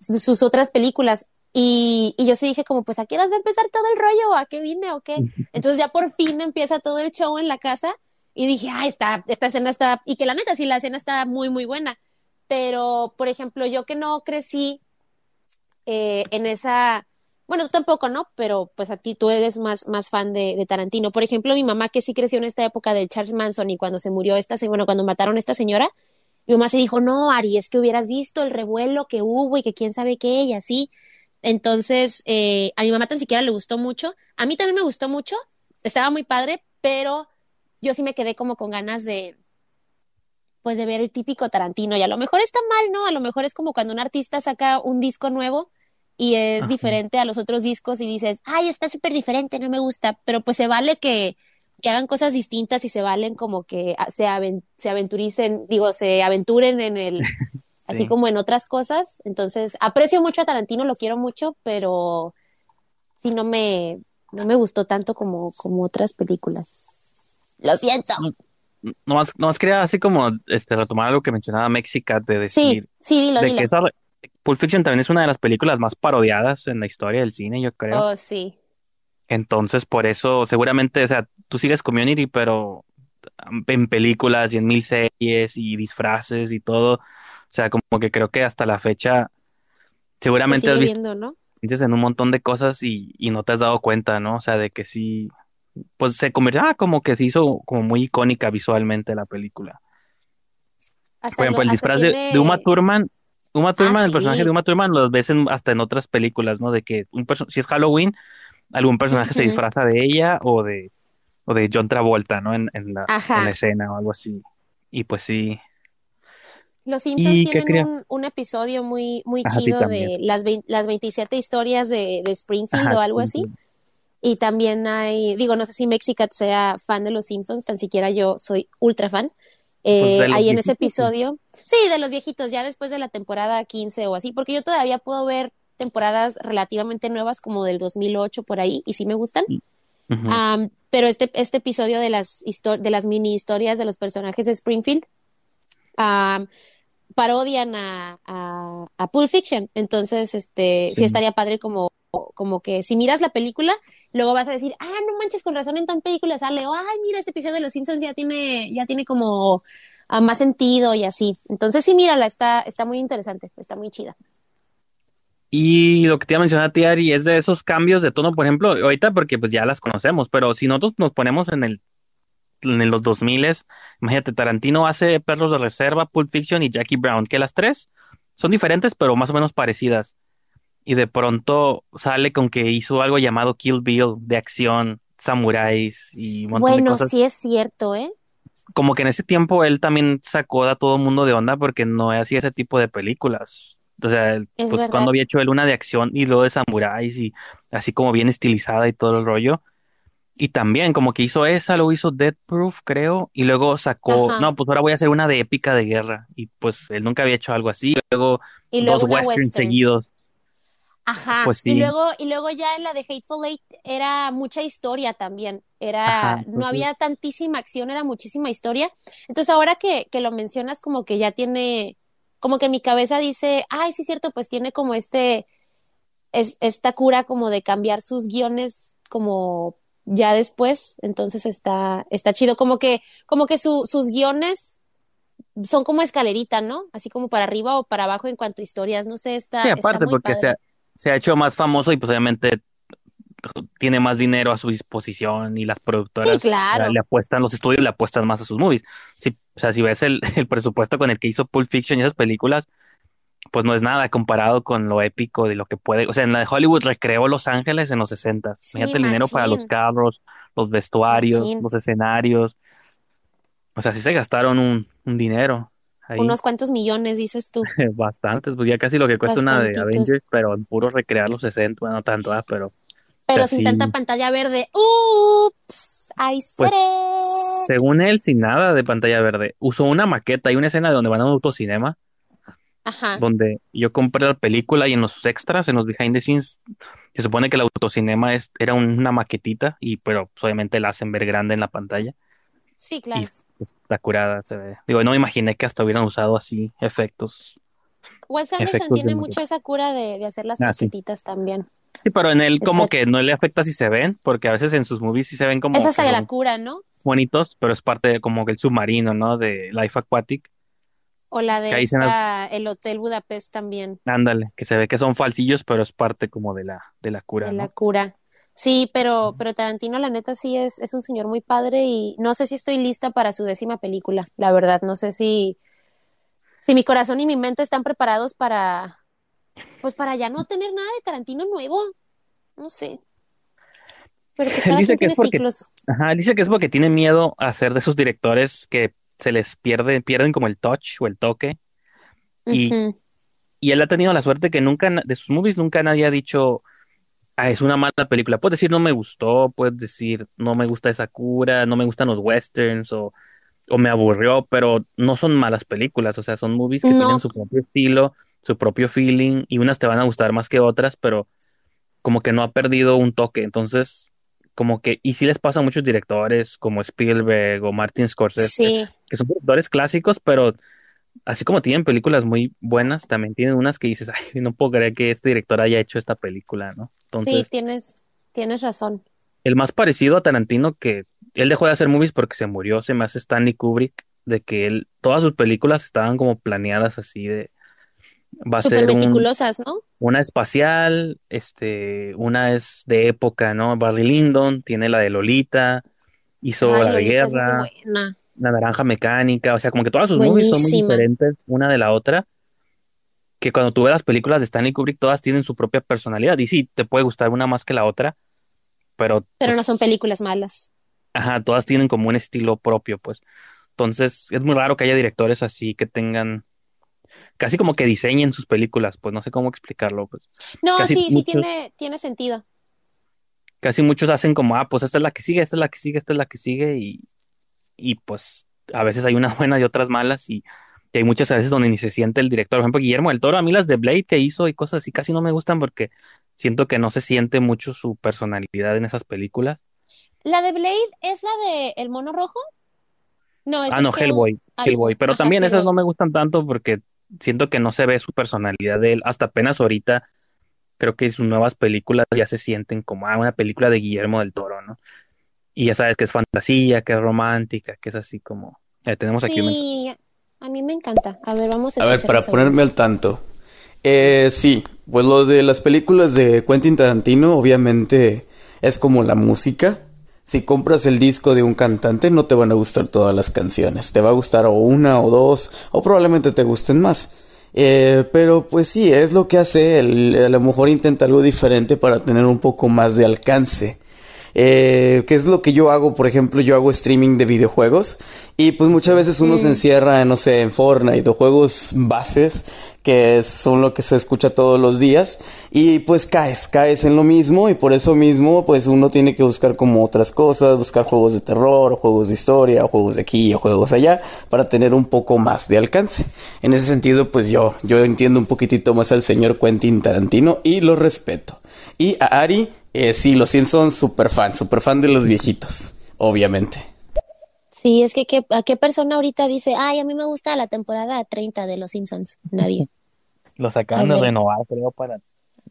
sus otras películas. Y, y yo sí dije como, pues ¿a qué horas va a empezar todo el rollo? ¿A qué vine o qué? Entonces ya por fin empieza todo el show en la casa y dije, ay, esta, esta escena está, y que la neta sí, la escena está muy, muy buena. Pero, por ejemplo, yo que no crecí eh, en esa, bueno, tú tampoco, ¿no? Pero pues a ti tú eres más, más fan de, de, Tarantino. Por ejemplo, mi mamá que sí creció en esta época de Charles Manson y cuando se murió esta, bueno, cuando mataron a esta señora, mi mamá se dijo, no, Ari, es que hubieras visto el revuelo que hubo y que quién sabe qué, y así Entonces, eh, a mi mamá tan siquiera le gustó mucho. A mí también me gustó mucho. Estaba muy padre, pero yo sí me quedé como con ganas de, pues de ver el típico Tarantino. Y a lo mejor está mal, ¿no? A lo mejor es como cuando un artista saca un disco nuevo y es diferente a los otros discos y dices, ay, está súper diferente, no me gusta. Pero pues se vale que, que hagan cosas distintas y se valen como que se, se aventuricen, digo, se aventuren en el, así como en otras cosas. Entonces, aprecio mucho a Tarantino, lo quiero mucho, pero sí no me, no me gustó tanto como, como otras películas. Lo siento. No, más, no más quería así como este retomar algo que mencionaba Mexica de decir sí, sí, dilo, de que esa, Pulp Fiction también es una de las películas más parodiadas en la historia del cine, yo creo. Oh, sí. Entonces, por eso, seguramente, o sea, tú sigues Community, pero en películas y en mil series y disfraces y todo. O sea, como que creo que hasta la fecha, seguramente has visto ¿no? en un montón de cosas y, y no te has dado cuenta, ¿no? O sea, de que sí, pues se convirtió, ah, como que se hizo como muy icónica visualmente la película. Por ejemplo, el disfraz de, Uma Thurman, Uma Thurman, ah, el personaje de Uma Thurman lo ves hasta en otras películas, ¿no? De que un si es Halloween, algún personaje se disfraza de ella o de, o de John Travolta, ¿no? En, en, la, en la escena o algo así. Y pues sí. Los Simpsons tienen un, un, episodio muy, muy chido de las, las 27 historias de, de Springfield o algo así. Y también hay, digo, no sé si Mexicat sea fan de los Simpsons, tan siquiera yo soy ultra fan. Pues eh, ahí en ese episodio, sí, de los viejitos, ya después de la temporada 15 o así, porque yo todavía puedo ver temporadas relativamente nuevas como del 2008 por ahí y sí me gustan. Mm. pero este, este episodio de las, de las mini historias de los personajes de Springfield parodian a, a, a, Pulp Fiction. Entonces, este, sí. estaría padre como, como que si miras la película, luego vas a decir, ah, no manches, con razón en tan película sale, o ay, mira, este episodio de Los Simpsons ya tiene, ya tiene como ah, más sentido y así. Entonces sí, mírala, está, está muy interesante, está muy chida. Y lo que te iba a mencionar, Tiari, es de esos cambios de tono, por ejemplo, ahorita porque pues ya las conocemos, pero si nosotros nos ponemos en el en los 2000, imagínate, Tarantino hace Perros de Reserva, Pulp Fiction y Jackie Brown, que las tres son diferentes, pero más o menos parecidas y de pronto sale con que hizo algo llamado Kill Bill de acción, samuráis y un montón bueno, de cosas. sí es cierto, ¿eh? Como que en ese tiempo él también sacó a todo el mundo de onda porque no hacía ese tipo de películas. O sea, pues cuando había hecho él una de acción y luego de samuráis y así como bien estilizada y todo el rollo. Y también como que hizo esa, luego hizo Dead Proof, creo, y luego sacó, no, pues ahora voy a hacer una de épica de guerra. Y pues él nunca había hecho algo así. Luego, dos westerns seguidos. Ajá. Pues y luego, y luego ya en la de Hateful Eight era mucha historia también. Era, no había tantísima acción, era muchísima historia. Entonces ahora que, que lo mencionas, como que ya tiene, como que mi cabeza dice, ay, sí, cierto, pues tiene como este, es, esta cura como de cambiar sus guiones como ya después. Entonces está, está chido. Como que, como que su, sus guiones son como escalerita, ¿no? Así como para arriba o para abajo en cuanto a historias. No sé, está. Sí, aparte, porque sea se ha hecho más famoso y pues obviamente tiene más dinero a su disposición y las productoras le apuestan, los estudios le apuestan más a sus movies. Si, o sea, si ves el, el, presupuesto con el que hizo Pulp Fiction y esas películas, pues no es nada comparado con lo épico de lo que puede. O sea, en la de Hollywood recreó Los Ángeles en los 60. Fíjate el dinero para los carros, los vestuarios, los escenarios. O sea, sí se gastaron un, un dinero. Unos cuantos millones, dices tú. Bastantes, pues ya casi lo que cuesta una de Avengers, pero en puro recrear los 60, bueno, no tanto, ¿ah? pero. Pero sin tanta pantalla verde. ¡Ups! ¡Ay, pues, Según él, sin nada de pantalla verde. Usó una maqueta y una escena donde van a un autocinema. Ajá. Donde yo compré la película y en los extras, en los behind the scenes, se supone que el autocinema es, era una maquetita, y pero pues, obviamente la hacen ver grande en la pantalla. Sí, claro. está curada, se ve. Digo, no me imaginé que hasta hubieran usado así efectos. Wes Anderson tiene mucho esa cura de, hacer las ah, también. Sí, pero en él como que no le afecta si se ven, porque a veces en sus movies sí se ven como... Es hasta de la cura, ¿no? Bonitos, pero es parte de como el submarino, ¿no? De Life Aquatic. O la de el Hotel Budapest también. Ándale, que se ve que son falsillos, pero es parte como de la, de la cura. De la cura. Sí, pero, pero Tarantino, la neta, sí es, es un señor muy padre y no sé si estoy lista para su décima película, la verdad. No sé si, si mi corazón y mi mente están preparados para, Pues para ya no tener nada de Tarantino nuevo. No sé. Pero pues él dice que es porque, Ajá, dice que es porque tiene miedo a ser de esos directores que se les pierde, pierden como el touch o el toque. Y, y él ha tenido la suerte que nunca, de sus movies, nunca nadie ha dicho, ah, es una mala película. Puedes decir no me gustó, puedes decir no me gusta esa cura, no me gustan los westerns o, o me aburrió, pero no son malas películas. O sea, son movies que tienen su propio estilo, su propio feeling y unas te van a gustar más que otras, pero como que no ha perdido un toque. Entonces, como que, y sí les pasa a muchos directores como Spielberg o Martin Scorsese, que son directores clásicos, pero así como tienen películas muy buenas, también tienen unas que dices, ay, no puedo creer que este director haya hecho esta película, ¿no? Entonces, sí, tienes, tienes razón. El más parecido a Tarantino que él dejó de hacer movies porque se murió, se me hace Stanley Kubrick, de que él, todas sus películas estaban como planeadas así de, va a ser meticulosas, ¿no? Una espacial, este, una es de época, ¿no? Barry Lyndon tiene la de Lolita, hizo la de guerra, la naranja mecánica, o sea, como que todas sus movies son muy diferentes una de la otra. Que cuando tú ves las películas de Stanley Kubrick, todas tienen su propia personalidad. Y sí, te puede gustar una más que la otra, pero. Pero no son pues películas malas. Ajá, todas tienen como un estilo propio, pues. Entonces, es muy raro que haya directores así que tengan casi como que diseñen sus películas, pues no sé cómo explicarlo. Pues. No, sí, sí tiene, tiene sentido. Casi muchos hacen como, ah, pues esta es la que sigue, esta es la que sigue, esta es la que sigue, y, y pues a veces hay unas buenas y otras malas, y, hay muchas veces donde ni se siente el director. Por ejemplo, Guillermo del Toro, a mí las de Blade que hizo y cosas así casi no me gustan porque siento que no se siente mucho su personalidad en esas películas. ¿La de Blade es la de El Mono Rojo? No, es Ah, no, Hellboy, Hellboy. Pero también esas no me gustan tanto porque siento que no se ve su personalidad de él. Hasta apenas ahorita creo que sus nuevas películas ya se sienten como ah, una película de Guillermo del Toro, ¿no? Y ya sabes que es fantasía, que es romántica, que es así como... tenemos aquí sí, a mí me encanta. A ver, vamos a... A ver, para ponerme al tanto. Eh, sí, pues lo de las películas de Quentin Tarantino obviamente es como la música si compras el disco de un cantante no te van a gustar todas las canciones, te va a gustar o una o dos o probablemente te gusten más. Eh, pero pues sí, es lo que hace él, a lo mejor intenta algo diferente para tener un poco más de alcance. Eh, ¿Qué es lo que yo hago? Por ejemplo, yo hago streaming de videojuegos y pues muchas veces uno se mm. encierra, no sé, en Fortnite o juegos bases que son lo que se escucha todos los días y pues caes, caes en lo mismo y por eso mismo pues uno tiene que buscar como otras cosas, buscar juegos de terror o juegos de historia o juegos de aquí o juegos allá para tener un poco más de alcance. En ese sentido pues yo, yo entiendo un poquitito más al señor Quentin Tarantino y lo respeto. Y a Ari eh, sí, los Simpsons, super fan, super fan de los viejitos, obviamente. Sí, es que, ¿a qué persona ahorita dice, ay, a mí me gusta la temporada 30 de los Simpsons? Nadie. los acaban de renovar, creo, para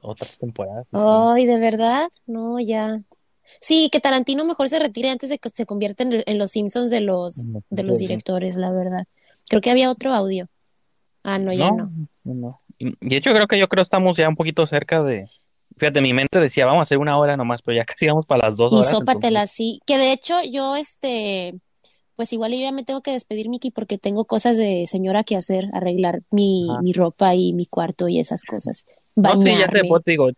otras temporadas. Ay, ¿de verdad? No, ya. Sí, que Tarantino mejor se retire antes de que se convierta en, los Simpsons de los, de los directores, la verdad. Creo que había otro audio. Ah, no, ya no. no. Y de hecho creo que yo creo estamos ya un poquito cerca de, Fíjate, mi mente decía, vamos a hacer una hora nomás, pero ya casi vamos para las dos horas. Y sópatela así. Que de hecho, yo, este, pues igual yo ya me tengo que despedir, Miki, porque tengo cosas de señora que hacer, arreglar mi, mi ropa y mi cuarto y esas cosas. No, sí, ya te digo,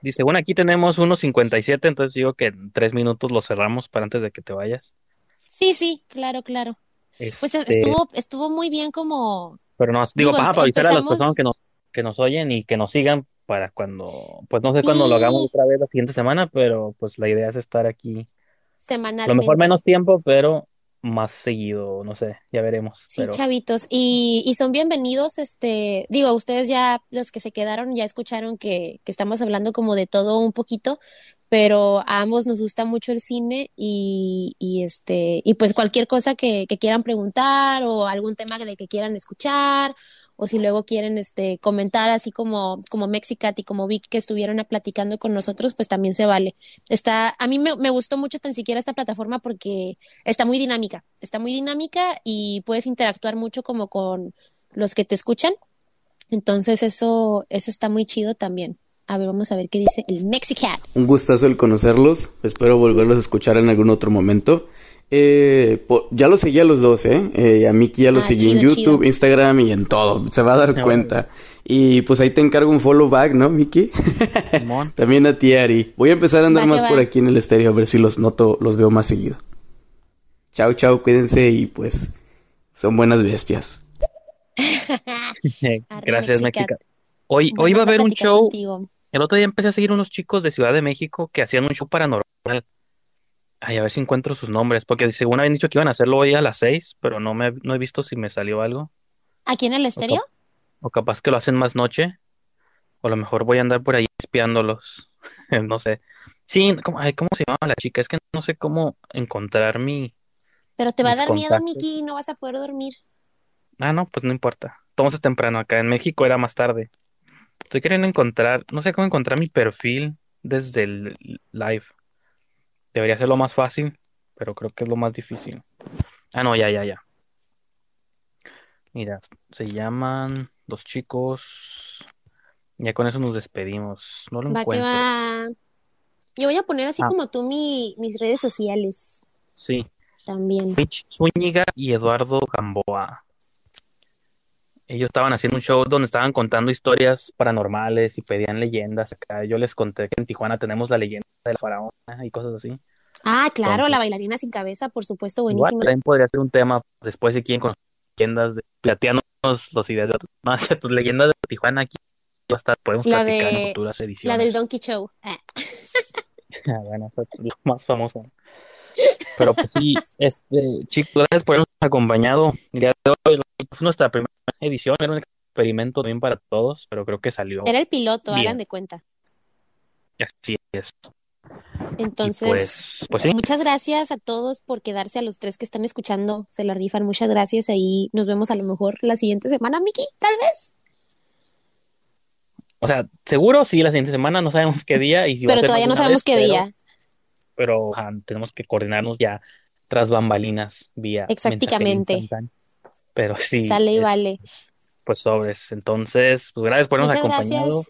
dice, bueno, aquí tenemos unos 57, entonces digo que en tres minutos lo cerramos para antes de que te vayas. Sí, sí, claro, claro. Pues este estuvo, estuvo muy bien como... Pero nos, digo, para avisar a las personas que nos, que nos oyen y que nos sigan, para cuando, pues no sé cuándo lo hagamos otra vez la siguiente semana, pero pues la idea es estar aquí. Semanalmente. A lo mejor menos tiempo, pero más seguido, no sé, ya veremos. Sí, chavitos, y, y son bienvenidos, este, digo, ustedes ya, los que se quedaron, ya escucharon que, que estamos hablando como de todo un poquito, pero a ambos nos gusta mucho el cine y, y este, y pues cualquier cosa que, que quieran preguntar o algún tema de que quieran escuchar o si luego quieren este comentar así como como Mexicat y como Vic que estuvieron platicando con nosotros, pues también se vale. Está a mí me, me gustó mucho tan siquiera esta plataforma porque está muy dinámica, está muy dinámica y puedes interactuar mucho como con los que te escuchan. Entonces eso eso está muy chido también. A ver, vamos a ver qué dice el Mexicat. Un gustazo el conocerlos. Espero volverlos a escuchar en algún otro momento. Eh, ya lo seguí a los dos, ¿eh? eh a Miki ya lo ah, seguí en YouTube, Instagram y en todo. Se va a dar cuenta. Y pues ahí te encargo un follow back, ¿no, Miki? También a ti, Ari. Voy a empezar a andar más por aquí en el estéreo a ver si los noto, los veo más seguido. Chao, chao, cuídense y pues son buenas bestias. Gracias, Mexica. Hoy, hoy va a haber un show. El otro día empecé a seguir unos chicos de Ciudad de México que hacían un show paranormal. Ay, a ver si encuentro sus nombres, porque según habían dicho que iban a hacerlo hoy a las seis, pero no me no he visto si me salió algo. ¿Aquí en el estéreo? O, capaz que lo hacen más noche. O a lo mejor voy a andar por ahí espiándolos. no sé. Sí, ¿cómo, ¿cómo se llama la chica? Es que no sé cómo encontrar mi. Pero te va a dar miedo, Miki, y no vas a poder dormir. Ah, no, pues no importa. Tomamos temprano acá. En México era más tarde. Estoy queriendo encontrar, no sé cómo encontrar mi perfil desde el live. Debería ser lo más fácil, pero creo que es lo más difícil. Ah, no, ya, ya, ya. Mira, se llaman los chicos. Ya con eso nos despedimos. No lo encuentro. Yo voy a poner así ah. como tú mi, mis redes sociales. Sí. También. Rich Zúñiga y Eduardo Gamboa. Ellos estaban haciendo un show donde estaban contando historias paranormales y pedían leyendas. Acá yo les conté que en Tijuana tenemos la leyenda de la faraona y cosas así. Ah, claro, la bailarina sin cabeza, por supuesto, buenísimo. Igual, también podría ser un tema después de quién con leyendas de plateanos los ideas de no, tus leyendas de Tijuana aquí hasta podemos la platicar en futuras ediciones. La del Donkey Show. Ah. ah bueno, es la más famosa. Pero pues sí, este, chicos, gracias por habernos acompañado. El día de hoy fue nuestra primera edición, era un experimento también para todos, pero creo que salió. Era el piloto, hagan de cuenta. Así es. Entonces, pues, pues muchas gracias a todos por quedarse a los tres que están escuchando, se la rifan, muchas gracias. Ahí nos vemos a lo mejor la siguiente semana, Miki, tal vez. O sea, seguro sí, la siguiente semana no sabemos qué día. Y pero todavía no sabemos qué día. Pero tenemos que coordinarnos ya tras bambalinas vía. Exactamente. Pero sí. Sale y vale. Pues sobres. Entonces, pues gracias por habernos acompañado.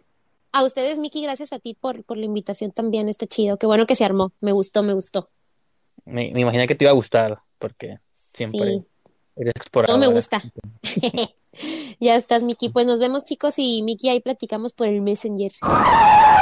A ustedes, Miki, gracias a ti por, por la invitación también. Está chido. Qué bueno que se armó. Me gustó, me gustó. Me, me imaginé que te iba a gustar, porque siempre eres exploradora. Todo me gusta. ya estás, Miki. Pues nos vemos, chicos, y Miki, ahí platicamos por el Messenger.